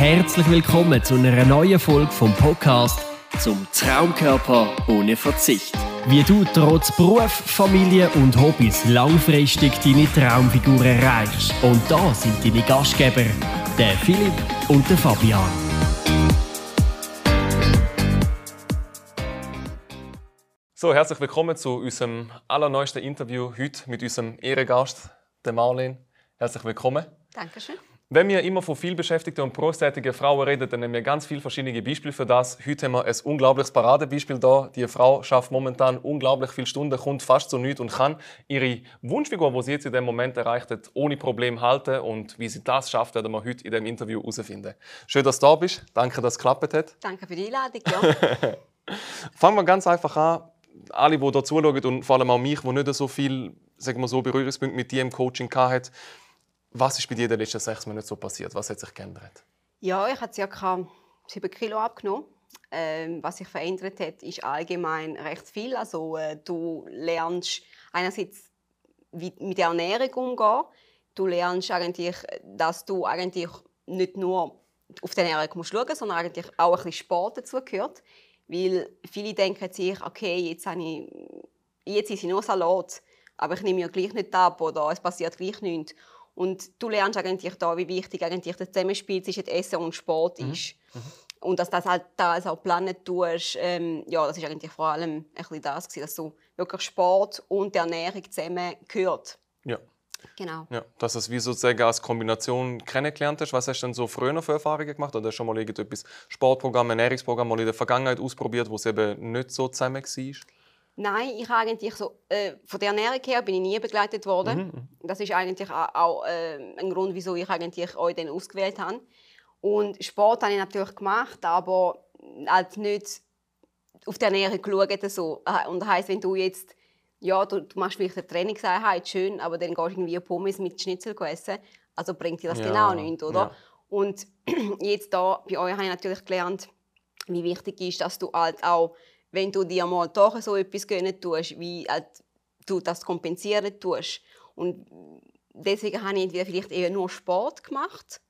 Herzlich willkommen zu einer neuen Folge vom Podcast zum Traumkörper ohne Verzicht. Wie du trotz Beruf, Familie und Hobbys langfristig deine Traumfigur erreichst. Und da sind deine Gastgeber, der Philipp und der Fabian. So, herzlich willkommen zu unserem allerneuesten Interview heute mit unserem Ehrengast, der Marlene. Herzlich willkommen. Dankeschön. Wenn wir immer von vielbeschäftigten und berufstätigen Frauen reden, dann nehmen wir ganz viele verschiedene Beispiele für das. Heute haben wir ein unglaubliches Paradebeispiel da. Die Frau schafft momentan unglaublich viele Stunden, kommt fast zu nichts und kann ihre Wunschfigur, die sie jetzt in dem Moment erreicht hat, ohne Problem halten. Und wie sie das schafft, werden wir heute in dem Interview herausfinden. Schön, dass du da bist. Danke, dass es geklappt hat. Danke für die Einladung. Ja. Fangen wir ganz einfach an. Alle, die hier zuschauen und vor allem auch mich, die nicht so viel sagen wir so, Berührungspunkte mit dir im Coaching hatten, was ist bei dir in den letzten sechs Monaten so passiert? Was hat sich geändert? Ja, ich habe ca. 7 Kilo abgenommen. Ähm, was sich verändert hat, ist allgemein recht viel. Also, äh, du lernst einerseits wie mit der Ernährung umgehen. Du lernst eigentlich, dass du eigentlich nicht nur auf die Ernährung musst schauen sondern eigentlich auch ein bisschen Sport dazu gehört. Weil viele denken sich, okay, jetzt, habe ich, jetzt ist ich nur Salat, aber ich nehme ja gleich nicht ab oder es passiert gleich nichts. Und du lernst eigentlich da, wie wichtig eigentlich das Zusammenspiel zwischen Essen und Sport mhm. ist. Mhm. Und dass das halt da also auch planen tust, ähm, ja, das ist eigentlich vor allem ein bisschen das gewesen, dass so wirklich Sport und Ernährung zusammen gehört. Ja. Genau. Ja, dass du es wie sozusagen als Kombination kennengelernt hast. Was hast du denn so früher für Erfahrungen gemacht? Oder hast du schon mal irgendetwas Sportprogramm, Ernährungsprogramm mal in der Vergangenheit ausprobiert, wo es eben nicht so zusammen war? Nein, ich eigentlich so, äh, von der Ernährung her bin ich nie begleitet worden. Mhm. Das ist eigentlich auch äh, ein Grund, wieso ich eigentlich euch den ausgewählt habe. Und Sport habe ich natürlich gemacht, aber halt nicht auf die Ernährung geschaut. So. Und das heisst, wenn du jetzt, ja, du, du machst vielleicht eine Trainingseinheit, schön, aber dann gehst du irgendwie Pommes mit Schnitzel essen, also bringt dir das ja. genau nichts, oder? Ja. Und jetzt da, bei euch habe ich natürlich gelernt, wie wichtig ist, dass du halt auch wenn du dir mal doch so etwas gönnen tust, wie halt du das kompensieren tust. Und deswegen habe ich entweder vielleicht eher nur Sport gemacht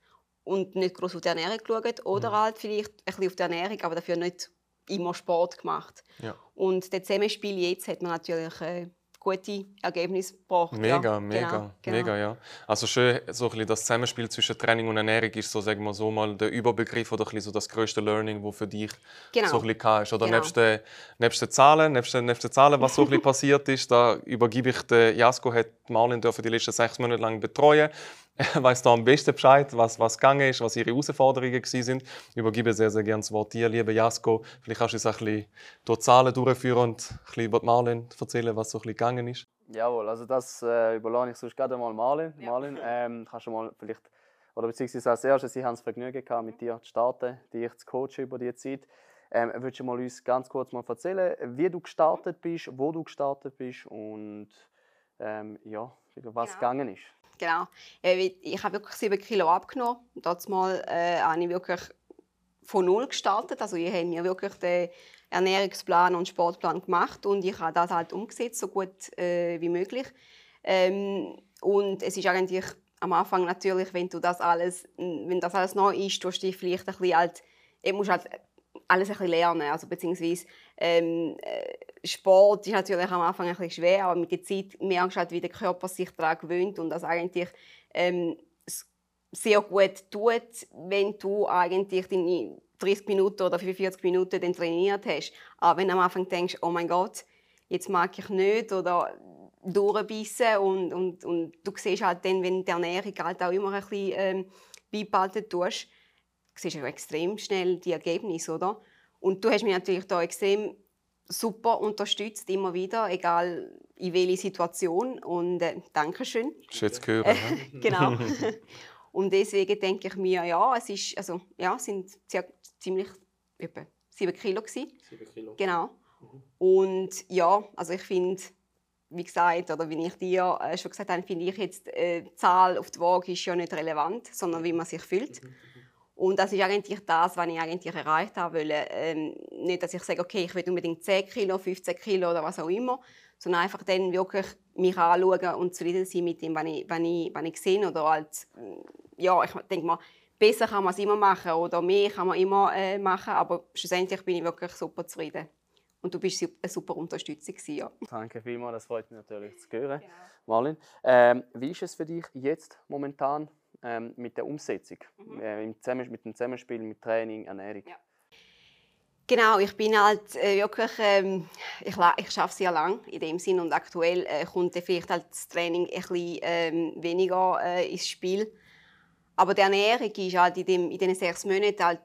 und nicht groß auf die Ernährung geschaut oder mhm. halt vielleicht ein bisschen auf die Ernährung, aber dafür nicht immer Sport gemacht. Ja. Und das Zusammenspiel jetzt hat man natürlich äh, gute Ergebnisse gebracht. Mega, ja. mega, genau, genau. mega, ja. Also schön, so ein bisschen das Zusammenspiel zwischen Training und Ernährung ist so, sagen wir so mal, der Überbegriff oder ein so das größte Learning, das für dich genau. so ein bisschen ist. Oder genau. nebst, den, nebst den Zahlen, nebst den, nebst den Zahlen, was so ein bisschen passiert ist, da übergebe ich den Jasko, hat Marlin die letzten sechs Monate lang betreuen. Er weiß da am besten Bescheid, was, was gegangen ist, was ihre Herausforderungen sind. Ich übergebe sehr, sehr gerne das Wort dir, lieber Jasko. Vielleicht kannst du uns ein bisschen durch die Zahlen durchführen und ein bisschen über Marlin erzählen, was so ein bisschen gegangen ist. Jawohl, also das äh, überlasse ich sonst gerade mal Marlin. Ja. Marlin, ähm, kannst du mal vielleicht, oder beziehungsweise als erstes, ich hatte das Vergnügen gehabt, mit dir zu starten, dich zu coachen über die Zeit. Ähm, würdest du mal uns ganz kurz mal erzählen, wie du gestartet bist, wo du gestartet bist und ähm, ja, was ja. gegangen ist? Genau. Ich habe wirklich 7 Kilo abgenommen. Dort mal äh, habe ich wirklich von null gestartet. Also ich habe mir wirklich den Ernährungsplan und Sportplan gemacht und ich habe das halt umgesetzt, so gut äh, wie möglich. Ähm, und es ist eigentlich am Anfang natürlich, wenn du das alles, wenn das alles neu ist, tust du dich vielleicht ein bisschen halt, musst halt alles ein lernen. Also beziehungsweise ähm, äh, Sport ist natürlich am Anfang ein schwer, aber mit der Zeit merkst du halt, wie der Körper sich daran gewöhnt und das eigentlich ähm, sehr gut tut, wenn du eigentlich deine 30 Minuten oder 45 Minuten dann trainiert hast. Aber wenn du am Anfang denkst, oh mein Gott, jetzt mag ich nicht oder durchbissen und, und, und du siehst halt dann, wenn die Ernährung halt auch immer ein bisschen ähm, beibehalten tust, siehst du extrem schnell die Ergebnisse, oder? Und du hast mich natürlich da extrem super unterstützt, immer wieder, egal in welcher Situation. Und äh, Dankeschön. Schön zu hören. genau. und deswegen denke ich mir, ja, es ist, also, ja, sind ziemlich etwa 7 Kilo. Gewesen. 7 Kilo. Genau. Mhm. Und ja, also ich finde, wie gesagt, oder wie ich dir äh, schon gesagt habe, finde ich jetzt, äh, die Zahl auf die Waage ist ja nicht relevant, sondern wie man sich fühlt. Mhm. Und das ist eigentlich das, was ich eigentlich erreicht habe. Weil, ähm, nicht, dass ich sage, okay, ich will unbedingt 10 Kilo, 15 Kilo oder was auch immer, sondern einfach dann wirklich mich anschauen und zufrieden sein mit dem, was ich, was ich, was ich sehe. Oder halt, ja, ich denke mal, besser kann man es immer machen oder mehr kann man immer äh, machen, aber schlussendlich bin ich wirklich super zufrieden. Und du bist eine super Unterstützung. Ja. Danke vielmals, das freut mich natürlich zu hören. Genau. Marlin, ähm, wie ist es für dich jetzt momentan ähm, mit der Umsetzung, mhm. äh, mit dem Zusammenspiel mit Training, Ernährung? Ja. Genau, ich bin halt äh, wirklich, ähm, ich, ich arbeite sehr lang in dem Sinn und aktuell äh, kommt vielleicht halt das Training ein bisschen ähm, weniger äh, ins Spiel. Aber die Ernährung ist halt in, dem, in diesen sechs Monaten halt,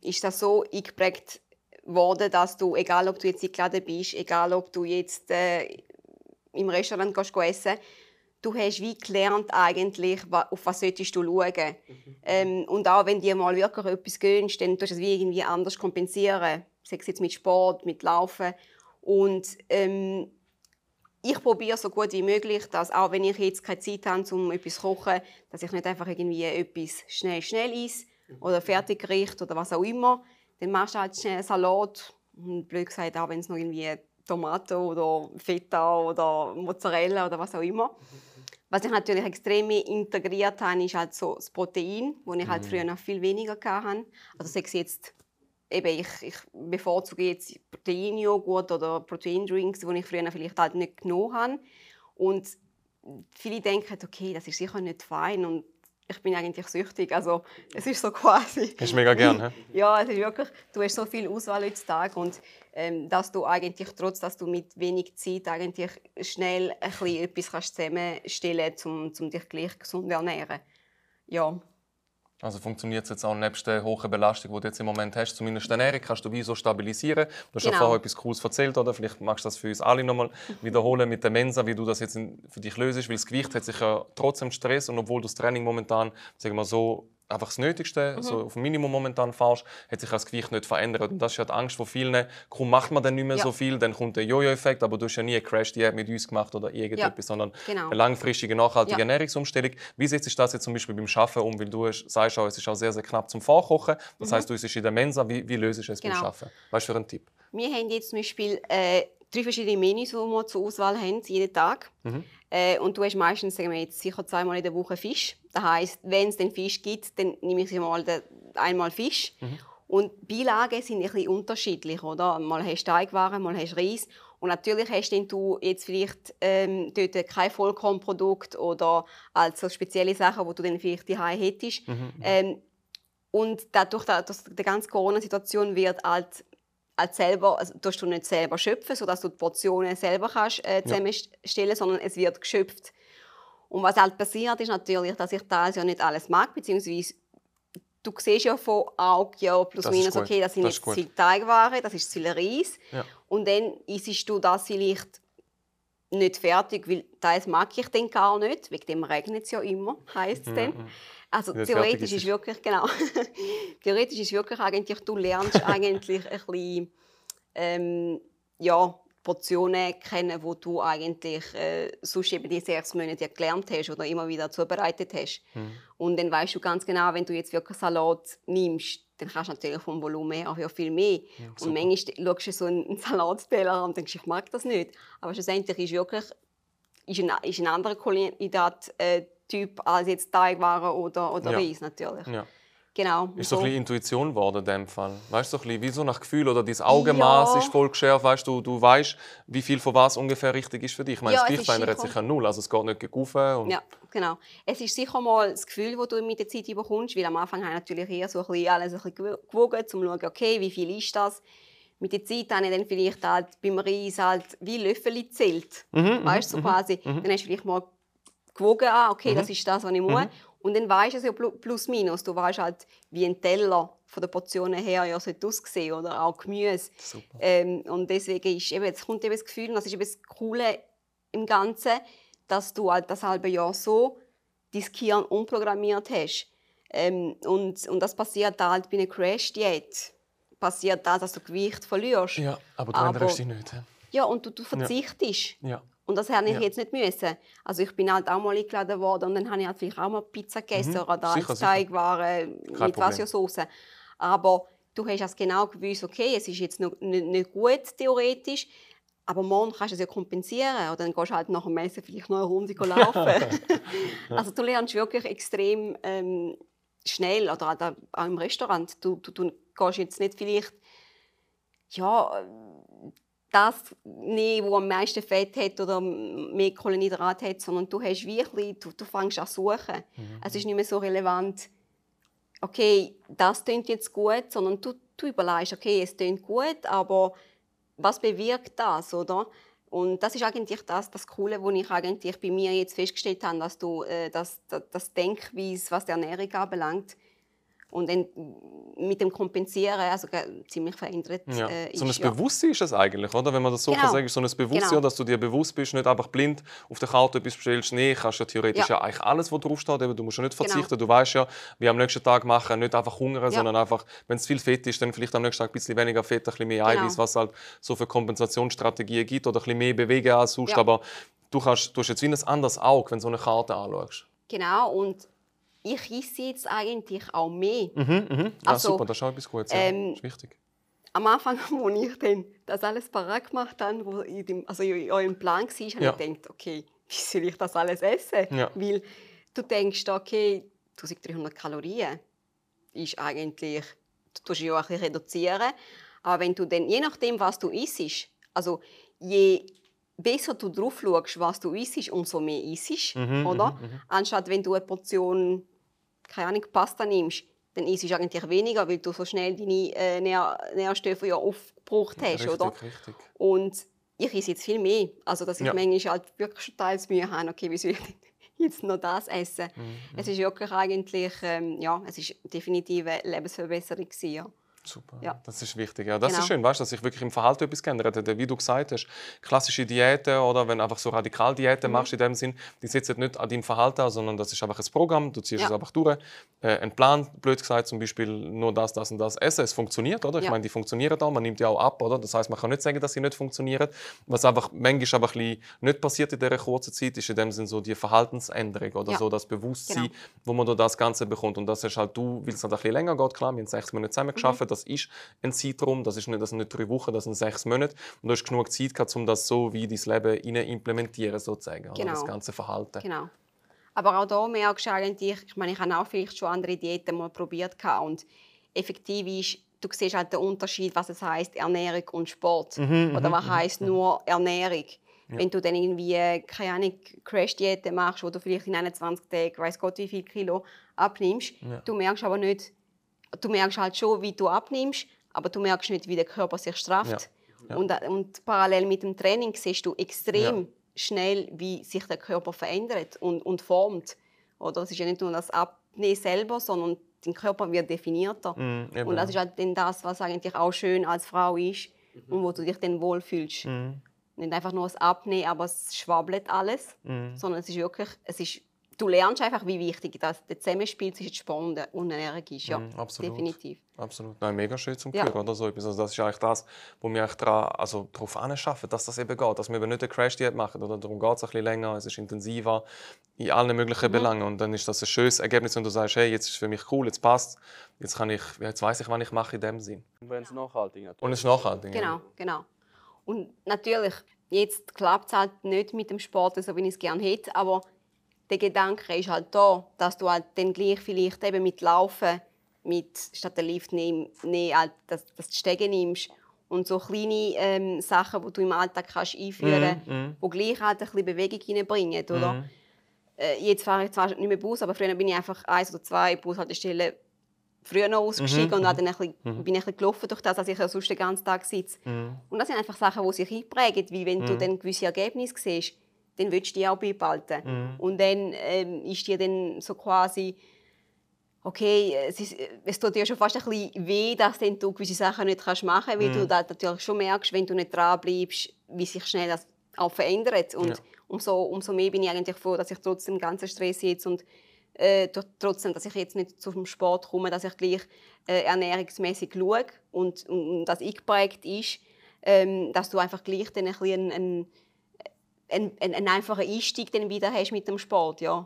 ist das so eingeprägt worden, dass du, egal ob du jetzt in Laden bist, egal ob du jetzt äh, im Restaurant gehst, essen du hast wie gelernt eigentlich, auf was solltest du schauen. Mhm. Ähm, und auch wenn dir mal wirklich etwas gönnst, dann tust du es wie irgendwie anders kompensieren. Sei es jetzt mit Sport, mit Laufen. Und ähm, ich probiere so gut wie möglich, dass auch wenn ich jetzt keine Zeit habe, um etwas zu kochen, dass ich nicht einfach irgendwie etwas schnell schnell esse mhm. oder Fertiggericht oder was auch immer. Dann machst du halt schnell einen Salat und blöd gesagt, auch wenn es noch irgendwie Tomate oder Feta oder Mozzarella oder was auch immer. Was ich natürlich extrem integriert habe, ist halt so das Protein, das ich halt mhm. früher noch viel weniger hatte. Also sei es jetzt, eben, ich, ich bevorzuge jetzt Proteinjoghurt oder Proteindrinks, die ich früher vielleicht halt nicht genommen habe. Und viele denken, okay, das ist sicher nicht fein und ich bin eigentlich süchtig. Also es ist so quasi. Ist mega gern, he? Ja, es ist wirklich. Du hast so viel Auswahl heutzutage und ähm, dass du eigentlich trotz, dass du mit wenig Zeit eigentlich schnell ein bisschen etwas kannst zusammenstellen, um, um dich gleich gesund zu ernähren. Ja. Also funktioniert es jetzt auch nebst der hohen Belastung, die du jetzt im Moment hast, zumindest die Ernährung, kannst du wie so stabilisieren. Du hast genau. ja vorher etwas Cooles erzählt, oder? Vielleicht magst du das für uns alle nochmal wiederholen mit der Mensa, wie du das jetzt für dich löst, weil das Gewicht hat sich ja trotzdem Stress und obwohl du das Training momentan, sagen wir so, einfach das Nötigste, mhm. so auf dem Minimum momentan fährst, hat sich das Gewicht nicht verändert. Und das ist ja die Angst von vielen. Kaum macht man dann nicht mehr ja. so viel, dann kommt der Jojo-Effekt, aber du hast ja nie eine Crash-Diät mit uns gemacht oder irgendetwas, ja. sondern genau. eine langfristige, nachhaltige ja. Ernährungsumstellung. Wie setzt sich das jetzt zum Beispiel beim Arbeiten um? Weil du sagst auch, es ist auch sehr, sehr knapp zum Vorkochen. Das mhm. heißt, du bist in der Mensa. Wie, wie löst du es genau. beim Arbeiten? Was ist für ein Tipp? Wir haben jetzt zum Beispiel äh, drei verschiedene Menüs, die wir zur Auswahl haben, jeden Tag. Mhm. Äh, und du hast meistens sagen wir jetzt, sicher zweimal in der Woche Fisch. Das heißt, wenn es den Fisch gibt, dann nehme ich mal den, einmal Fisch. Mhm. Und Beilagen sind ein bisschen unterschiedlich, oder? Mal hast du Teigwaren, mal hast du Reis. Und natürlich hast du jetzt vielleicht ähm, dort kein Vollkornprodukt oder also spezielle Sachen, die du dann vielleicht daheim hättest. Mhm. Ähm, und dadurch, dass die ganze Corona-Situation wird halt als selber, also du nicht selber schöpfen, sodass du die Portionen selber kannst, äh, zusammenstellen ja. sondern es wird geschöpft. Und was halt passiert, ist natürlich, dass ich das ja nicht alles mag, beziehungsweise du siehst ja von Auge ja plus das minus, okay, das sind das jetzt Teigwaren, das ist Reis. Ja. Und dann isst du das vielleicht nicht fertig, weil das mag ich dann gar nicht, wegen dem regnet es ja immer, heisst es dann. Mhm. Also theoretisch ist, wirklich, genau, theoretisch ist wirklich eigentlich, du lernst eigentlich ein bisschen, ähm, ja, Portionen kennen, wo du eigentlich äh, sonst eben die sechs Monate gelernt hast oder immer wieder zubereitet hast. Mhm. Und dann weißt du ganz genau, wenn du jetzt wirklich Salat nimmst, dann kannst du natürlich vom Volumen her auch viel mehr. Ja, und manchmal schaust du so einen Salatteller und denkst, ich mag das nicht. Aber schlussendlich ist wirklich ist ein, ist ein anderer Kandidat äh, als jetzt Teigwaren oder, oder ja. Reis natürlich. Ja. Genau. Ist so ein bisschen Intuition geworden in dem Fall. Weißt du, so ein bisschen wie so nach Gefühl oder dein Augenmaß ja. ist voll geschärft. Weißt du, du weißt, wie viel von was ungefähr richtig ist für dich. Ich meine, ja, das Gewicht verändert sich ja null, also es geht nicht auf. Ja, genau. Es ist sicher mal das Gefühl, das du mit der Zeit bekommst, weil am Anfang habe ich natürlich eher so ein bisschen alles ein bisschen gewogen, um zu schauen, okay, wie viel ist das. Mit der Zeit habe ich dann vielleicht halt beim Reis halt wie Löffel gezählt. Mhm, weißt du, so mhm, quasi. Mhm. Dann hast du vielleicht mal gewogen, ah, okay, mhm. das ist das, was ich muss. Mhm. Und dann weißt du es ja plus minus. Du weißt halt, wie ein Teller von der Portionen her ja aussehen oder auch Gemüse. Ähm, und deswegen ist eben, jetzt kommt eben das Gefühl, und das ist eben das Coole im Ganzen, dass du halt das halbe Jahr so dein Gehirn umprogrammiert hast. Ähm, und, und das passiert halt bei einer Crash-Diät. Passiert das, dass du Gewicht verlierst. Ja, aber du aber, änderst dich nicht. Ja, und du, du verzichtest. Ja. ja. Und das hätte ich ja. jetzt nicht müssen. Also ich bin halt auch mal eingeladen worden und dann habe ich halt vielleicht auch mal Pizza gegessen mhm. oder sicher, Teigwaren mit Vasio-Sauce. Aber du hast es genau gewusst, okay, es ist jetzt noch nicht, nicht gut theoretisch, aber morgen kannst du es ja kompensieren. Oder dann gehst du halt nach dem Messen vielleicht noch eine Runde laufen. also du lernst wirklich extrem ähm, schnell oder auch im Restaurant. Du, du, du gehst jetzt nicht vielleicht ja, das nehmen, wo am meisten Fett hat oder mehr Kohlenhydrat hat, sondern du hast wirklich, du, du fängst an zu suchen. Mhm. Es ist nicht mehr so relevant, okay, das klingt jetzt gut, sondern du, du überlegst, okay, es klingt gut, aber was bewirkt das, oder? Und das ist eigentlich das, das Coole, was ich eigentlich bei mir jetzt festgestellt habe, dass du äh, das, das, das Denkweise, was die Ernährung anbelangt, und dann mit dem Kompensieren also ziemlich verändert ja. äh, ist. So ein ja. Bewusstsein ist es eigentlich, oder? Wenn man das so genau. kann sagen, so ein Bewusstsein, genau. dass du dir bewusst bist, nicht einfach blind auf der Karte etwas bestellst. Nee, kannst ja theoretisch ja. ja eigentlich alles, was draufsteht, du musst ja nicht genau. verzichten. Genau. Du weißt ja, wie am nächsten Tag machen, nicht einfach hungern, sondern einfach, wenn es viel Fett ist, dann vielleicht am nächsten Tag ein bisschen weniger Fett, ein bisschen mehr genau. Eiweiß, was halt so für Kompensationsstrategien gibt oder ein bisschen mehr bewegen als sonst. Aber du, kannst, du hast jetzt wie ein anderes Auge, wenn du so eine Karte anschaust. Genau, und ich esse jetzt eigentlich auch mehr. Mhm, mhm. Ja, also, super, das ist auch etwas Gutes. Ähm, ist wichtig. Am Anfang, als ich dann das alles parat gemacht habe, wo in dem, also in eurem Plan war, habe ja. ich gedacht, okay, wie soll ich das alles essen? Ja. Weil du denkst, okay, 1300 Kalorien ist eigentlich, du tust ja auch ein bisschen reduzieren, aber wenn du dann, je nachdem, was du isst, also je besser du drauf schaust, was du isst, umso mehr isst, mhm, oder? Mhm, mhm. Anstatt wenn du eine Portion keine Ahnung, Pasta nimmst, dann isst du eigentlich weniger, weil du so schnell deine äh, Nähr Nährstoffe ja aufgebraucht hast, ja, richtig, oder? Richtig. Und ich esse jetzt viel mehr. Also, dass ich ja. manchmal halt wirklich schon teils Mühe habe, okay, wie soll ich jetzt noch das essen? Mhm. Es ist wirklich eigentlich, ähm, ja, es ist definitiv eine Lebensverbesserung gewesen, ja. Super, ja. das ist wichtig. Ja, das genau. ist schön, weißt, dass sich wirklich im Verhalten etwas geändert hat. Wie du gesagt hast, klassische Diäten oder wenn du einfach so Radikaldiäten mhm. machst in dem Sinn, die setzen nicht an deinem Verhalten sondern das ist einfach ein Programm, du ziehst ja. es einfach durch. Äh, ein Plan, blöd gesagt, zum Beispiel nur das, das und das essen. Es funktioniert, oder? Ich ja. meine, die funktionieren auch, man nimmt die auch ab, oder? Das heißt, man kann nicht sagen, dass sie nicht funktionieren. Was einfach manchmal aber ein nicht passiert in dieser kurzen Zeit, ist in dem Sinn so die Verhaltensänderung oder so das Bewusstsein, genau. wo man durch das Ganze bekommt. Und das ist halt du, weil es halt ein bisschen länger geht, klar, wir haben sechs Monate zusammen geschafft, mhm das ist ein Zeitraum, das, ist nicht, das sind nicht drei Wochen, das sind sechs Monate. Und du hast genug Zeit gehabt, um das so wie dein Leben implementieren, sozusagen, genau. das ganze Verhalten. Genau. Aber auch da merkst du eigentlich, ich meine, ich habe auch vielleicht schon andere Diäten mal probiert und effektiv ist, du siehst halt den Unterschied, was es heißt Ernährung und Sport mhm, oder mhm, was mhm, heißt nur Ernährung. Ja. Wenn du dann irgendwie keine Ahnung Crash-Diäten machst, wo du vielleicht in 21 Tagen weiß Gott wie viel Kilo abnimmst, ja. du merkst aber nicht, du merkst halt schon, wie du abnimmst, aber du merkst nicht, wie der Körper sich strafft. Ja. Und, und, parallel mit dem Training siehst du extrem schnell, wie sich der Körper verändert und, und formt. Oder es ist ja nicht nur das Abnehmen selber, sondern dein Körper wird definierter. Mm, und das ist halt dann das, was eigentlich auch schön als Frau ist mhm. und wo du dich dann wohlfühlst. Mm. Nicht einfach nur das Abnehmen, aber es schwabbelt alles, mm. sondern es ist wirklich, es ist du lernst einfach, wie wichtig das der Zusammenspiel zwischen Sport und Ernährung ist. Ja, mm, absolut. definitiv. Absolut. Nein, mega schön zum Hören. Ja. Oder so Also das ist eigentlich das, wo wir eigentlich dran, also darauf anschaffen, dass das eben geht. Dass wir eben nicht eine Crash-Diät machen. Oder darum geht es ein bisschen länger, es ist intensiver in allen möglichen mhm. Belangen. Und dann ist das ein schönes Ergebnis, wenn du sagst, hey, jetzt ist es für mich cool, jetzt passt jetzt kann ich, jetzt weiß ich, was ich mache in dem Sinn. Und wenn es nachhaltig ist. Und es ist nachhaltig. Genau, ja. genau. Und natürlich, jetzt klappt es halt nicht mit dem Sport, so wie ich es gerne hätte, aber der Gedanke ist halt da, dass du halt dann gleich vielleicht eben mit Laufen, mit statt der Lift nehmen, nee, halt, dass, dass du Stege nimmst und so kleine ähm, Sachen, die du im Alltag kannst einführen kannst, mm, mm. die gleich halt ein bisschen Bewegung reinbringen, oder? Mm. Äh, jetzt fahre ich zwar nicht mehr Bus, aber früher bin ich einfach eins oder zwei Bushaltestellen früher noch ausgestiegen mhm, und dann mhm. ein bisschen, mhm. bin ich ein gelaufen durch das, als ich sonst den ganzen Tag sitze. Mhm. Und das sind einfach Sachen, die sich einprägen, wie wenn du mhm. dann gewisse Ergebnisse siehst dann willst du die auch beibehalten. Mhm. Und dann ähm, ist dir dann so quasi, okay, es, ist, es tut dir schon fast ein bisschen weh, dass du gewisse Sachen nicht machen kannst, weil mhm. du da natürlich schon merkst, wenn du nicht dran bleibst, wie sich schnell das auch verändert. Und ja. umso, umso mehr bin ich eigentlich froh, dass ich trotzdem ganzen Stress jetzt und äh, trotzdem, dass ich jetzt nicht zum Sport komme, dass ich gleich äh, ernährungsmäßig schaue und, und, und das eingeprägt ist, ähm, dass du einfach gleich dann ein bisschen ein, ein einen, einen einfachen Einstieg dann wieder hast mit dem Sport, ja.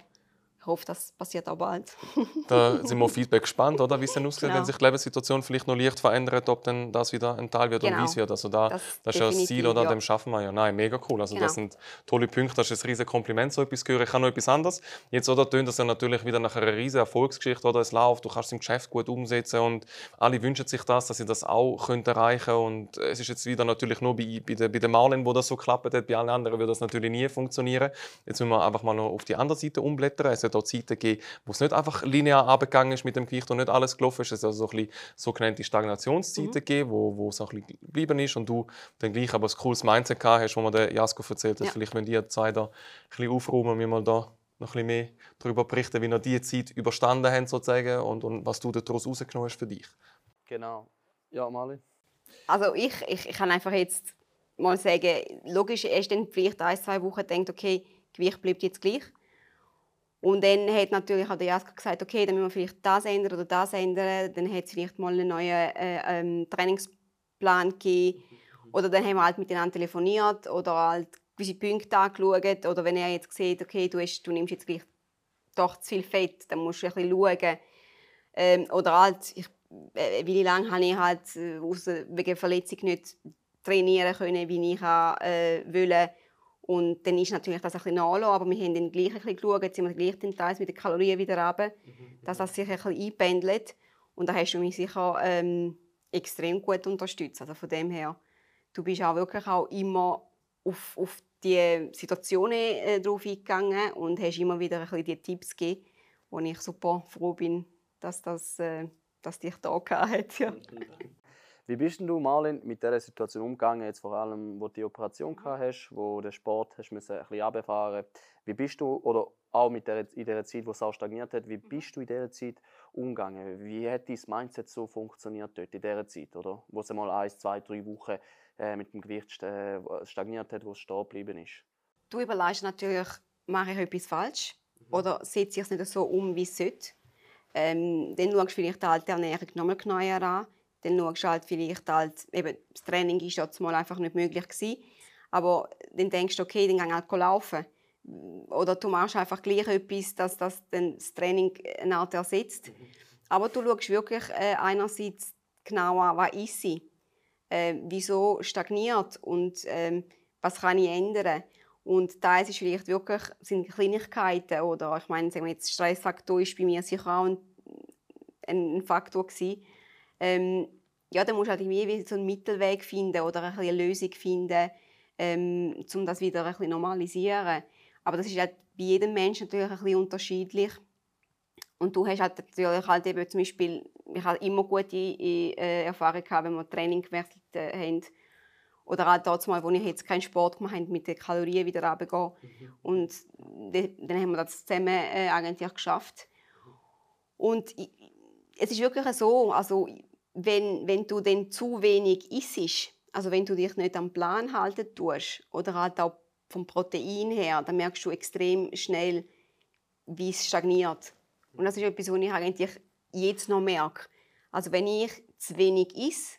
Ich hoffe, das passiert auch bald. da sind wir auf Feedback gespannt, oder? wie es dann aussieht, genau. wenn sich die Lebenssituation vielleicht noch leicht verändert, ob dann das wieder ein Teil wird genau. und wie es wird. Also da, das, das ist ja das Ziel, oder? Ja. dem schaffen wir ja. Nein, mega cool. Also genau. das sind tolle Punkte, das ist ein riesiges Kompliment, so etwas gehören. Ich habe noch etwas anderes. Jetzt oder tönt das ja natürlich wieder nach einer riesigen Erfolgsgeschichte, oder? Es läuft, du kannst es im Geschäft gut umsetzen und alle wünschen sich das, dass sie das auch können erreichen können. Und es ist jetzt wieder natürlich nur bei, bei, der, bei Marlin, wo das so klappt hat, bei allen anderen würde das natürlich nie funktionieren. Jetzt müssen wir einfach mal noch auf die andere Seite umblättern. Es hat auch Zeiten gegeben, wo es nicht einfach linear abgegangen ist mit dem Gewicht und nicht alles gelaufen ist. Es hat also so ein sogenannte Stagnationszeiten mhm. gegeben, wo, wo es auch ein bisschen geblieben ist und du dann gleich aber ein cooles Mindset gehabt hast, wo man der Jasko erzählt hat. Ja. Vielleicht wenn die zwei da ein bisschen aufräumen, wir mal da noch ein bisschen mehr darüber berichten, wie ihr diese Zeit überstanden habt sozusagen und, und was du daraus rausgenommen hast für dich. Genau. Ja, Marlin? Also ich, ich, ich kann einfach jetzt mal sagen, logisch, erst dann vielleicht ein, zwei Wochen denkt, okay, Gewicht bleibt jetzt gleich. Und dann hat natürlich auch der Jaska gesagt, okay, dann müssen wir vielleicht das ändern oder das ändern. Dann hat es vielleicht mal einen neuen äh, ähm, Trainingsplan gegeben. Oder dann haben wir halt miteinander telefoniert oder halt gewisse Punkte angeschaut. Oder wenn er jetzt sieht, okay, du, hast, du nimmst jetzt vielleicht doch zu viel Fett, dann musst du ein bisschen schauen. Ähm, oder halt, ich, äh, wie lange habe ich halt äh, wegen Verletzung nicht trainieren können, wie ich äh, wollte. Und dann ist natürlich das ein bisschen nachlassen, aber wir haben dann gleich ein bisschen geschaut, jetzt sind wir gleich den Teil mit den Kalorien wieder runter, mhm. dass das sich ein bisschen einpendelt. Und da hast du mich sicher ähm, extrem gut unterstützt. Also von dem her, du bist auch wirklich auch immer auf, auf die Situationen äh, drauf eingegangen und hast immer wieder ein bisschen die Tipps gegeben, wo ich super froh bin, dass das äh, dass dich da hat. Ja. Wie bist du, Marlin, mit dieser Situation umgegangen, jetzt vor allem, wo du die Operation gehabt hast, wo der Sport hast müssen ein bisschen runterfahren Wie bist du, oder auch mit der, in der Zeit, wo es auch stagniert hat, wie bist du in dieser Zeit umgegangen? Wie hat dein Mindset so funktioniert dort in dieser Zeit, oder? Wo es einmal ein, zwei, drei Wochen äh, mit dem Gewicht äh, stagniert hat, wo es stehen geblieben ist? Du überlegst natürlich, mache ich etwas falsch? Mhm. Oder setze ich es nicht so um, wie es sollte? Ähm, dann schaust du vielleicht die alte Ernährung nochmal genauer an dann schaust du halt vielleicht halt, eben, das Training war jetzt mal einfach nicht möglich gewesen, aber dann denkst du, okay, dann geh halt laufen. Oder du machst einfach gleich etwas, dass das, dann das Training eine Art ersetzt. Mhm. Aber du schaust wirklich äh, einerseits genau an, was ist sie, äh, wieso stagniert und ähm, was kann ich ändern. Und da ist vielleicht wirklich sind Kleinigkeiten oder ich meine, sagen wir jetzt Stressfaktor ist bei mir sicher auch ein, ein Faktor gewesen ähm, ja, dann musst du halt irgendwie so einen Mittelweg finden oder eine Lösung finden, ähm, um das wieder ein bisschen normalisieren. Aber das ist halt bei jedem Menschen natürlich ein bisschen unterschiedlich. Und du hast halt natürlich halt eben zum Beispiel, ich habe immer gute äh, Erfahrungen gehabt, wenn wir Training gewechselt äh, haben. Oder auch dort mal, wo ich jetzt keinen Sport gemacht habe, mit den Kalorien wieder runtergehen. Mhm. Und dann haben wir das zusammen äh, eigentlich geschafft. Und ich, es ist wirklich so, also wenn, wenn du dann zu wenig isst, also wenn du dich nicht am Plan halten tust oder halt auch vom Protein her, dann merkst du extrem schnell, wie es stagniert. Und das ist etwas, was ich eigentlich jetzt noch merke. Also wenn ich zu wenig esse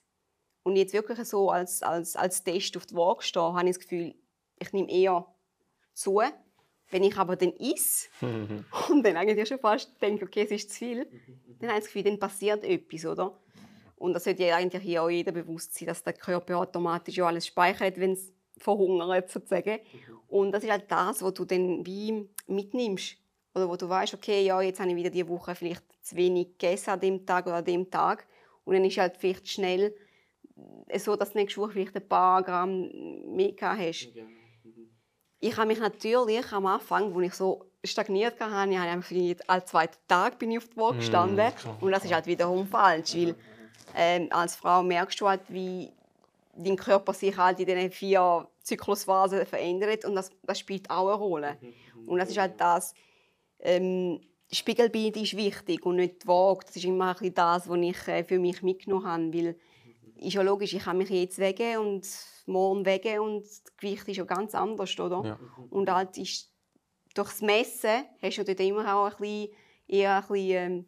und jetzt wirklich so als, als, als Test auf die Waage stehe, habe ich das Gefühl, ich nehme eher zu. Wenn ich aber dann esse und dann eigentlich schon fast denke, okay, es ist zu viel, dann habe ich das Gefühl, dann passiert etwas, oder? Und das sollte ja eigentlich hier auch jeder bewusst sein, dass der Körper automatisch ja alles speichert, wenn es verhungert sozusagen. Und das ist halt das, was du dann wie mitnimmst. Oder wo du weißt, okay, ja, jetzt habe ich wieder diese Woche vielleicht zu wenig gegessen an dem Tag oder an dem Tag. Und dann ist halt vielleicht schnell so, dass du nächste Woche vielleicht ein paar Gramm mehr hast. Ich habe mich natürlich am Anfang, wo ich so stagniert hatte, ich habe alle zwei Tage bin ich auf die Waage mm, gestanden. Mm, und das ist halt wiederum falsch, weil ähm, als Frau merkst du halt, wie dein Körper sich halt in diesen vier Zyklusphasen verändert und das, das spielt auch eine Rolle. Mhm. Und das ist halt das, ähm, Spiegelbild ist wichtig und nicht die Waage. Das ist immer ein bisschen das, was ich äh, für mich mitgenommen habe, weil ist ja logisch, ich kann mich jetzt wegen und morgen wegen und das Gewicht ist ja ganz anders, oder? Ja. Und halt ist durch das Messen hast du dort immer auch ein bisschen, eher ein bisschen ähm,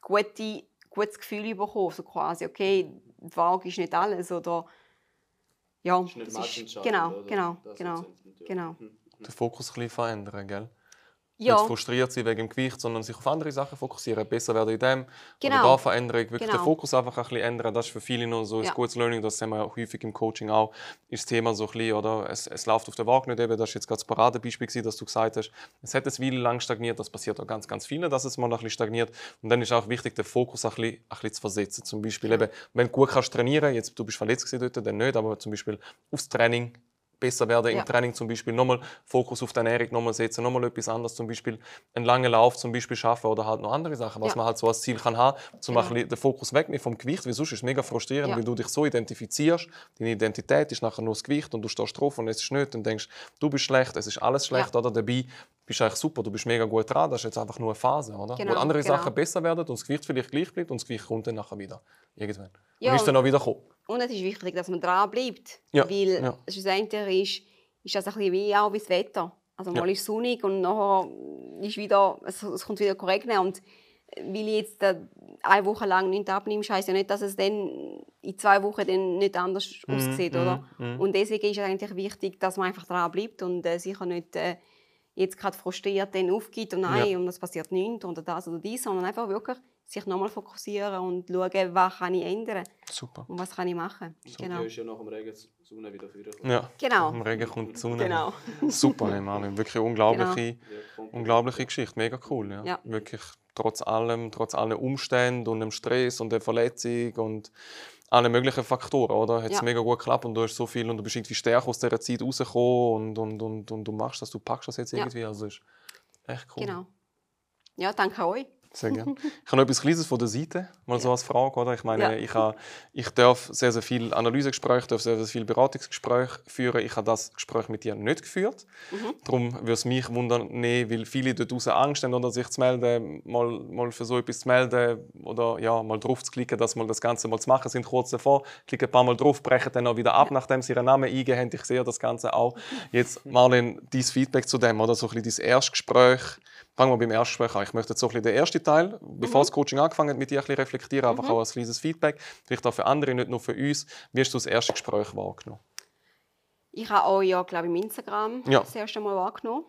gute gutes Gefühl bekommen, so quasi, okay, die Waage ist nicht alles oder ja, ist ist, genau, genau, genau, genau. Den Fokus ein bisschen verändern, gell? Ja. Nicht frustriert sein wegen dem Gewicht, sondern sich auf andere Sachen fokussieren. Besser werden in dem. Genau. Oder da Veränderung. Wirklich Genau. den Fokus einfach ein bisschen ändern. Das ist für viele noch so ein Ja. gutes Learning. Das sehen wir auch häufig im Coaching auch. Ist das Thema so ein bisschen, oder? Es, es läuft auf der Waage nicht eben. Das ist jetzt gerade das Paradebeispiel gewesen, dass du gesagt hast, es hat eine Weile lang stagniert. Das passiert auch ganz, ganz vielen, dass es mal ein bisschen stagniert. Und dann ist auch wichtig, den Fokus ein bisschen, ein bisschen zu versetzen. Zum Beispiel eben, wenn du gut kannst trainieren, jetzt du bist verletzt gewesen dort, dann nicht, aber zum Beispiel aufs Training besser werden im Ja. Training zum Beispiel nochmal Fokus auf die Ernährung nochmal setzen, nochmal etwas anderes zum Beispiel einen langen Lauf zum Beispiel schaffen oder halt noch andere Sachen, was Ja. man halt so als Ziel kann haben, zum Genau. Den Fokus wegnehmen vom Gewicht, weil sonst ist es mega frustrierend, Ja. weil du dich so identifizierst, deine Identität ist nachher nur das Gewicht und du stehst drauf und es ist nicht und denkst, du bist schlecht, es ist alles schlecht oder dabei bist du eigentlich super, du bist mega gut dran, das ist jetzt einfach nur eine Phase, oder? Genau, Wo andere genau. Sachen besser werden und das Gewicht vielleicht gleich bleibt und das Gewicht kommt dann nachher wieder irgendwann. Ja, und ist dann auch wieder kommen. Und es ist wichtig, dass man dran bleibt. Ja, Weil ja. schlussendlich ist, ist das ein bisschen wie auch wie das Wetter. Also mal Ja. ist es sonnig und nachher ist wieder, es, es kommt wieder regnen. Und weil ich jetzt eine Woche lang nicht abnimmst, heisst ja nicht, dass es dann in zwei Wochen dann nicht anders aussieht. Oder? mhm. Und deswegen ist es eigentlich wichtig, dass man einfach dran bleibt und äh, sicher nicht äh, jetzt gerade frustriert dann aufgibt und nein, und es passiert nichts oder das oder dies, sondern einfach wirklich sich nochmal fokussieren und schauen, was kann ich ändern Super. und was kann ich machen. Genau. ist ja nach dem Regen die Sonne wieder führen. Ja. Genau. Im Regen kommt die Sonne. Genau. Super, hey Marlin. Wirklich unglaubliche, Genau. unglaubliche Geschichte. Mega cool. Ja. Ja. Wirklich trotz allem, trotz allen Umständen und dem Stress und der Verletzung und allen möglichen Faktoren, oder? Hat es Ja. mega gut geklappt und du hast so viel und du bist irgendwie stärker aus dieser Zeit rausgekommen und, und, und, und du machst das, du packst das jetzt Ja. irgendwie. Also ist echt cool. Genau. Ja, danke euch. Sehr gerne. Ich habe noch etwas Kleines von der Seite, mal so als Frage. Oder? Ich meine, Ja. ich, habe, ich darf sehr, sehr viel Analysegespräche, darf sehr, sehr viel Beratungsgespräche führen. Ich habe das Gespräch mit dir nicht geführt. Mhm. Darum würde es mich wundern, weil viele dort draußen Angst haben, oder sich zu melden, mal, mal für so etwas zu melden oder ja, mal drauf zu klicken, dass mal das Ganze mal zu machen, sind kurz davor, klicken ein paar Mal drauf, brechen dann auch wieder ab, nachdem sie ihren Namen eingegeben haben. Ich sehe das Ganze auch. Jetzt, Marlene, dein Feedback zu dem, oder? So ein bisschen dein Erstgespräch. Fangen wir beim Erstgespräch an. Ich möchte jetzt so ein bisschen den ersten Teil, bevor das Coaching angefangen hat, mit dir ein bisschen reflektieren, einfach auch als kleines Feedback. Vielleicht auch für andere, nicht nur für uns. Wie hast du das erste Gespräch wahrgenommen? Ich habe euch ja, glaube ich, im Instagram Ja. das erste Mal wahrgenommen.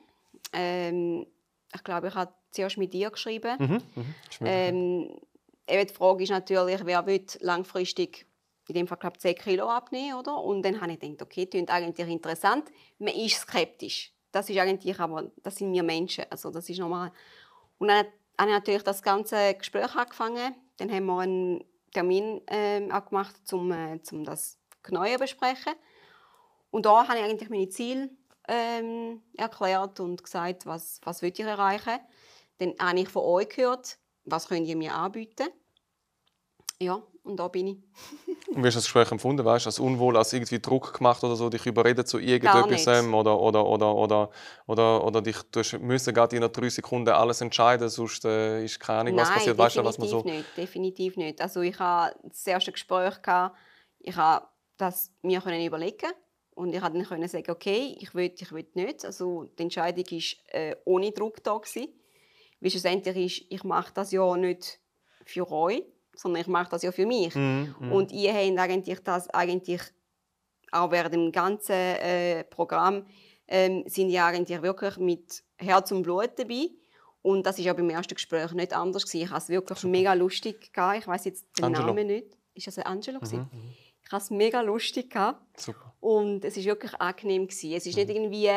Ähm, ich glaube, ich habe zuerst mit dir geschrieben. Mhm. Mhm. Ähm, eben die Frage ist natürlich, wer will langfristig in dem Fall glaube ich, 10 Kilo abnehmen, oder? Und dann habe ich gedacht, okay, das klingt eigentlich interessant. Man ist skeptisch. Das ist eigentlich, aber das sind wir Menschen, also das ist normal. Und dann habe ich natürlich das ganze Gespräch angefangen. Dann haben wir einen Termin ähm, auch gemacht, um, äh, um das genauer zu besprechen. Und da habe ich eigentlich meine Ziele ähm, erklärt und gesagt, was, was will ich erreichen. Dann habe ich von euch gehört, was könnt ihr mir anbieten. Ja, und da bin ich. Und wie hast du das Gespräch empfunden? Weißt du, als unwohl, als irgendwie Druck gemacht oder so, dich überreden zu irgendetwas ähm, oder, oder, oder, oder, oder, oder dich du müssen gerade in drei Sekunden alles entscheiden, sonst äh, ist keine Ahnung, was Nein, passiert. Weißt du, was definitiv man so. nicht, definitiv nicht. Also ich habe das erste Gespräch gehabt, ich habe das mir können überlegen und ich habe dann sagen, okay, ich will, ich will nicht. Also die Entscheidung war äh, ohne Druck da gewesen. Weil schlussendlich ist, ich mache das ja nicht für euch, sondern ich mache das ja für mich. Mhm, mhm. Und ihr habt eigentlich das eigentlich auch während dem ganzen äh, Programm ähm, sind ja eigentlich wirklich mit Herz und Blut dabei. Und das ist ja beim ersten Gespräch nicht anders gewesen. Ich habe es wirklich mega lustig gehabt. Ich weiß jetzt den Angelo. Namen nicht. Ist das Angelo? Mhm, Ich habe es mega lustig gehabt. Super. Und es ist wirklich angenehm gewesen. Es ist nicht irgendwie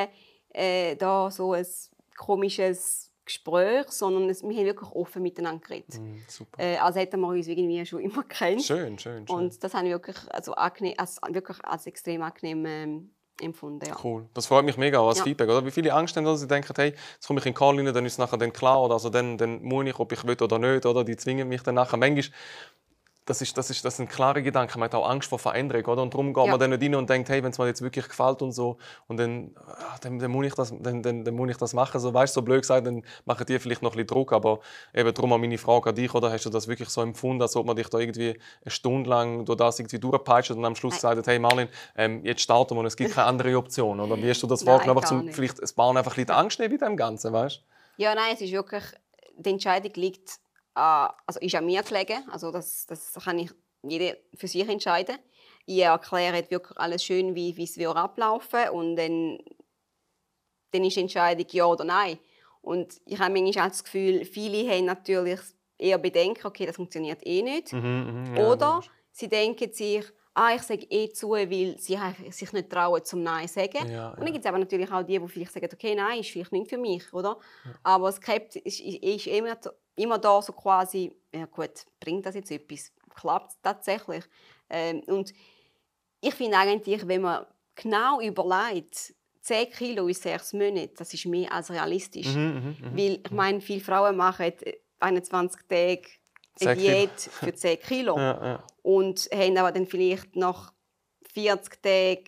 äh, da so ein komisches Gespräch, sondern es, wir haben wirklich offen miteinander geredet. Super. Äh, als hätten wir uns irgendwie schon immer kennt. Schön, schön, schön. Und das habe ich wirklich, also angenehm, als, wirklich als extrem angenehm ähm, empfunden. Ja. Cool. Das freut mich mega als Ja. Feedback. Oder? Wie viele Angst haben, dass sie denken, hey, jetzt komme ich in Call rein, dann ist es nachher dann klar, oder also dann, dann muss ich, ob ich will oder nicht, oder die zwingen mich dann nachher. Manchmal, das, ist, das, ist, das sind klare Gedanken, man hat auch Angst vor Veränderung, oder? Und darum geht Ja. man dann nicht rein und denkt, hey, wenn es mir jetzt wirklich gefällt und so, und dann, ah, dann, dann, muss, ich das, dann, dann, dann muss ich das machen. So, weißt, so blöd gesagt, dann machen die vielleicht noch ein bisschen Druck, aber eben darum auch meine Frage an dich, oder? Hast du das wirklich so empfunden, als ob man dich da irgendwie eine Stunde lang durch das irgendwie durchpeitscht und am Schluss hat, hey Marlin, ähm, jetzt starten wir und es gibt keine andere Option, oder? Wie hast du das Nein, wahrgenommen? Einfach zum, vielleicht ein paar einfach ein bisschen die Angst nehmen bei dem Ganzen, weißt ja, nein, es ist wirklich, die Entscheidung liegt, also ist an mir gelegen. Also das, das kann ich jeder für sich entscheiden. Ich erkläre wirklich alles schön, wie, wie es wird ablaufen und dann, dann ist die Entscheidung ja oder nein. Und ich habe manchmal auch das Gefühl, viele haben natürlich eher Bedenken, okay, das funktioniert eh nicht. Mhm, mhm, ja, Oder sie denken sich, ah, ich sage eh zu, weil sie sich nicht trauen zum Nein zu sagen. Ja, Und dann ja. gibt es aber natürlich auch die, die vielleicht sagen, okay, nein, ist vielleicht nicht für mich, oder? Aber das Skript ist, ist, ist immer, immer da so quasi, ja gut, bringt das jetzt etwas? Klappt es tatsächlich? Ähm, und ich finde eigentlich, wenn man genau überlegt, 10 Kilo in sechs Monaten, das ist mehr als realistisch. Mhm, mhm, mhm. Weil ich meine, viele Frauen machen äh, 21 Tage 10 eine. Diät für 10 Kilo Ja, ja. und haben aber dann vielleicht nach 40 Tagen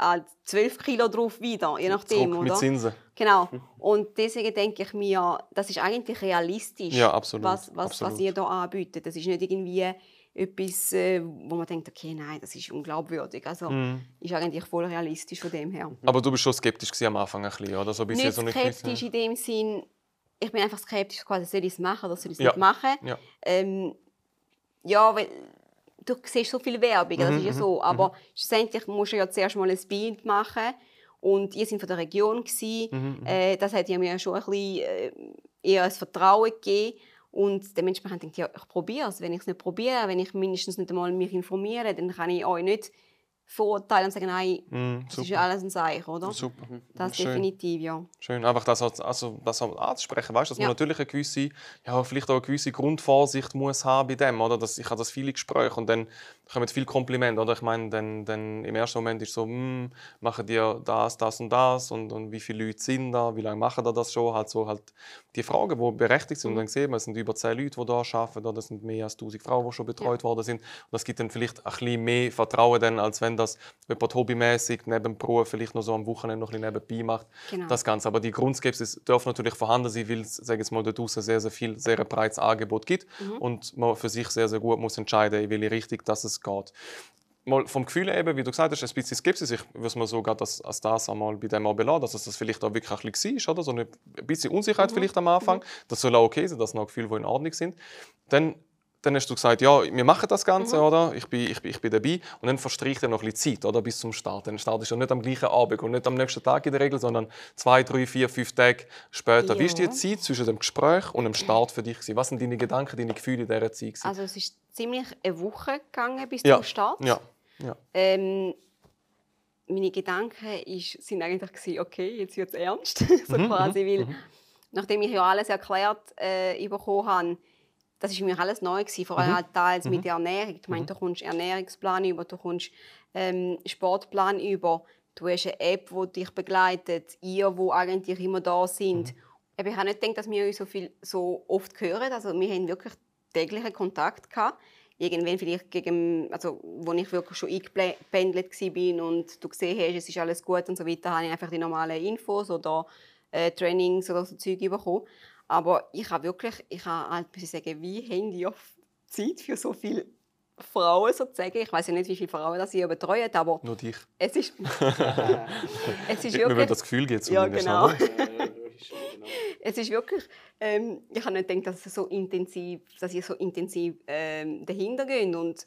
halt 12 Kilo drauf wieder, je nachdem, Zurück mit oder? Zinsen. Genau. Und deswegen denke ich mir, das ist eigentlich realistisch, Ja, absolut, was, was, absolut. was ihr hier anbietet. Das ist nicht irgendwie etwas, äh, wo man denkt, okay, nein, das ist unglaubwürdig. Also Mhm. ist eigentlich voll realistisch von dem her. Aber du bist schon skeptisch am Anfang ein bisschen, oder? So Nicht so nicht skeptisch in dem Sinn, ich bin einfach skeptisch, quasi, soll ich es machen oder soll ich es Ja. nicht machen? Ja. Ähm, ja, weil du siehst so viel Werbung, das Mhm, ist ja mhm, so. Aber schlussendlich musst du ja zuerst mal ein Bild machen. Und ihr sind von der Region. Gewesen. Mhm, Äh, das hat ja mir schon ein bisschen äh, eher ein Vertrauen gegeben. Und dementsprechend denkt ja, ich probiere es. Wenn ich es nicht probiere, wenn ich mindestens nicht einmal mich informiere, dann kann ich euch nicht verurteilen und sagen, nein, Mhm, das ist ja alles ein Zeichen, oder? Super. Das Schön. definitiv, ja. Schön, einfach das, als- also, das anzusprechen, weißt, dass Ja. man natürlich eine gewisse, ja, vielleicht auch eine gewisse Grundvorsicht muss haben bei dem, oder? Dass, ich habe das viele Gespräche und dann kommen viele Komplimente, oder? Ich meine, dann, dann im ersten Moment ist so, hm, machen die das, das und das und, und wie viele Leute sind da, wie lange machen die das schon? Halt so halt die Fragen, die berechtigt sind. Und dann sieht man, es sind über zehn Leute, die da arbeiten, oder es sind mehr als 1000 Frauen, die schon betreut worden sind. Und das gibt dann vielleicht ein bisschen mehr Vertrauen, dann, als wenn das jemand hobbymäßig neben dem Beruf vielleicht noch so am Wochenende noch ein bisschen nebenbei macht. Genau. Das Ganze. Aber die Grundskepsis darf natürlich vorhanden sein, weil es, sage ich mal, da draußen sehr, sehr viel, sehr breites Angebot gibt Mhm. und man für sich sehr, sehr gut muss entscheiden, in welche Richtung dass es geht. Mal vom Gefühl eben, wie du gesagt hast, ein bisschen Skepsis. Ich würde mal sogar das, als das einmal bei dem belassen, dass es das vielleicht auch wirklich ein bisschen war, oder? So eine ein bisschen Unsicherheit Mhm. vielleicht am Anfang. Das soll auch okay sein, das sind auch Gefühle, die in Ordnung sind. Dann, dann hast du gesagt, ja, wir machen das Ganze, oder? Ich bin, ich, bin, ich bin dabei. Und dann verstreicht dann noch ein bisschen Zeit, oder? Bis zum Start. Dann startest du ja nicht am gleichen Abend und nicht am nächsten Tag in der Regel, sondern zwei, drei, vier, fünf Tage später. Wie ist die Ja. Zeit zwischen dem Gespräch und dem Start für dich? gewesen? Was sind deine Gedanken, deine Gefühle in dieser Zeit? Also es ist ziemlich eine Woche gegangen bis ja. zum Start. Ja. ja. Ähm, meine Gedanken ist, sind eigentlich okay, jetzt wird es ernst. so Mhm, quasi, weil nachdem ich ja alles erklärt äh, bekommen habe, das ist mir alles neu gewesen, vor allem Mhm. halt teils mit der Ernährung. Ich meine, du kommst Ernährungsplan über, du kommst ähm, Sportplan über, du hast eine App, die dich begleitet, ihr, wo eigentlich immer da sind. Mhm. Ich habe nicht gedacht, dass wir uns so viel so oft hören. Also wir haben wirklich täglichen Kontakt gehabt. Irgendwann vielleicht gegen, also wo ich wirklich schon eingependelt war und du gesehen hast, es ist alles gut und so weiter, habe ich einfach die normalen Infos oder äh, Trainings oder so Zeug bekommen. Aber ich habe wirklich, ich habe halt muss ich sagen, wie haben die Zeit für so viele Frauen sozusagen? Ich weiß ja nicht, wie viele Frauen das ihr betreut, aber Nur dich. es ist, es ist wirklich, das Gefühl geht ja genau. oder? Es ist wirklich, ähm, ich habe nicht gedacht, dass, es so intensiv, dass ihr so intensiv ähm, dahinter geht und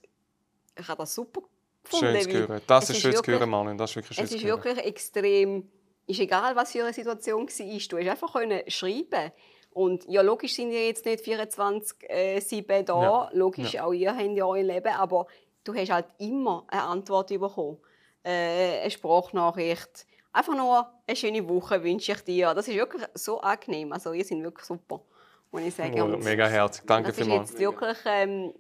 ich habe das super gefunden. Schön zu hören. Das ist schön zu hören, Marlon. Das ist wirklich schön Es ist wirklich extrem, ist egal, was für eine Situation war, du hast einfach können schreiben und ja, logisch sind ihr jetzt nicht 24 äh, 7 da, Ja, logisch, ja. auch ihr habt ja euer Leben, aber du hast halt immer eine Antwort bekommen. Äh, eine Sprachnachricht. Einfach nur eine schöne Woche wünsche ich dir. Das ist wirklich so angenehm. Also, ihr seid wirklich super, muss ich sagen. Oh, mega herzig. Danke das ist vielmals. jetzt wirklich, ähm,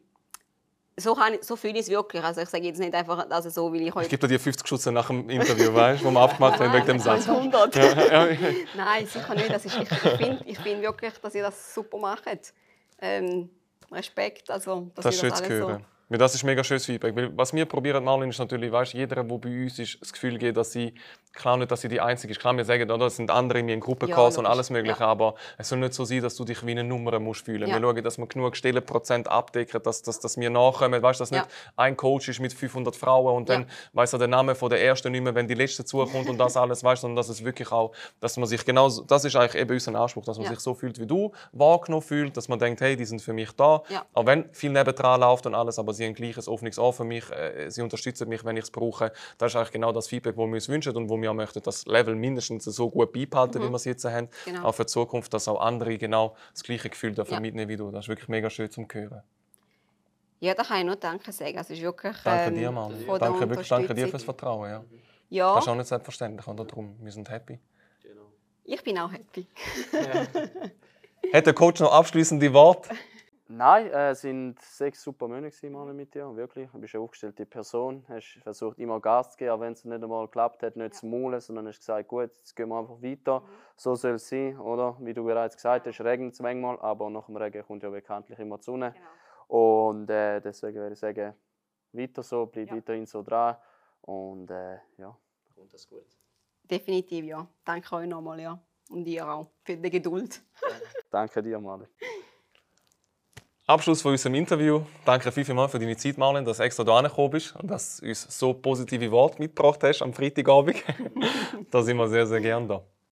so, kann ich, so fühle ich es wirklich. Also ich sage jetzt nicht einfach, dass es so, weil ich Ich euch gebe dir die 50 Schuss nach dem Interview, weißt du, wo wir abgemacht haben wegen dem Satz. 100. Ja, ja. Nein, sicher nicht. Das ist, ich ich finde ich find wirklich, dass ihr das super macht. Ähm, Respekt. Also, dass Das ist ihr schön zu alles hören. Weil das ist mega schönes Feedback. Weil was wir probieren, Marlin, ist natürlich, weißt, jeder, der bei uns ist, das Gefühl gibt, dass sie, klar nicht, dass sie die Einzige ist. Klar, wir sagen, oder, es sind andere in Gruppen Ja, und alles Mögliche, Ja. aber es soll nicht so sein, dass du dich wie eine Nummer musst fühlen. Ja. Wir schauen, dass wir genug Stellenprozent abdecken, dass, dass, dass wir nachkommen. Weißt, dass nicht ein Coach ist mit 500 Frauen und dann weiß er den Namen von der ersten nicht mehr, wenn die letzte zukommt und das alles, weißt, sondern dass es wirklich auch, dass man sich genau, das ist eigentlich eben unser Anspruch, dass man sich so fühlt wie du, wahrgenommen fühlt, dass man denkt, hey, die sind für mich da, auch wenn viel nebendran läuft und alles, aber Sie haben ein gleiches offenes Ohr für mich, äh, Sie unterstützen mich, wenn ich es brauche. Das ist eigentlich genau das Feedback, das wir uns wünschen und wo wir auch möchten, das Level mindestens so gut beibehalten, wie wir es jetzt haben. Genau. Auch für die Zukunft, dass auch andere genau das gleiche Gefühl dürfen Ja. mitnehmen wie du. Das ist wirklich mega schön zum hören. Ja, da kann ich nur Danke sagen. Es ist wirklich, Danke ähm, dir, der Danke, wirklich, danke dir fürs Vertrauen. Ja. Ja, Das ist auch nicht selbstverständlich. Und darum, wir sind happy. Genau. ich bin auch happy. Hat der Coach noch abschließende Worte? Nein, äh, es sind sechs super Manu, mit dir, wirklich. Du bist eine aufgestellte Person, hast versucht immer Gas zu geben, auch wenn es nicht einmal geklappt hat, nicht zu maulen, sondern hast gesagt, gut, jetzt gehen wir einfach weiter. So soll es sein, oder? Wie du bereits gesagt hast, regnet es manchmal, aber nach dem Regen kommt ja bekanntlich immer die Sonne. Und äh, deswegen würde ich sagen, weiter so, bleib Ja. weiterhin so dran. Und äh, ja, kommt das gut. Definitiv, ja. Danke euch nochmal, ja. Und ihr auch für die Geduld. Danke dir, Manu. Abschluss von unserem Interview. Danke vielmals für deine Zeit, Marlon, dass du extra hierher gekommen bist und dass du uns so positive Worte mitgebracht hast am Freitagabend. da sind wir sehr, sehr gerne da.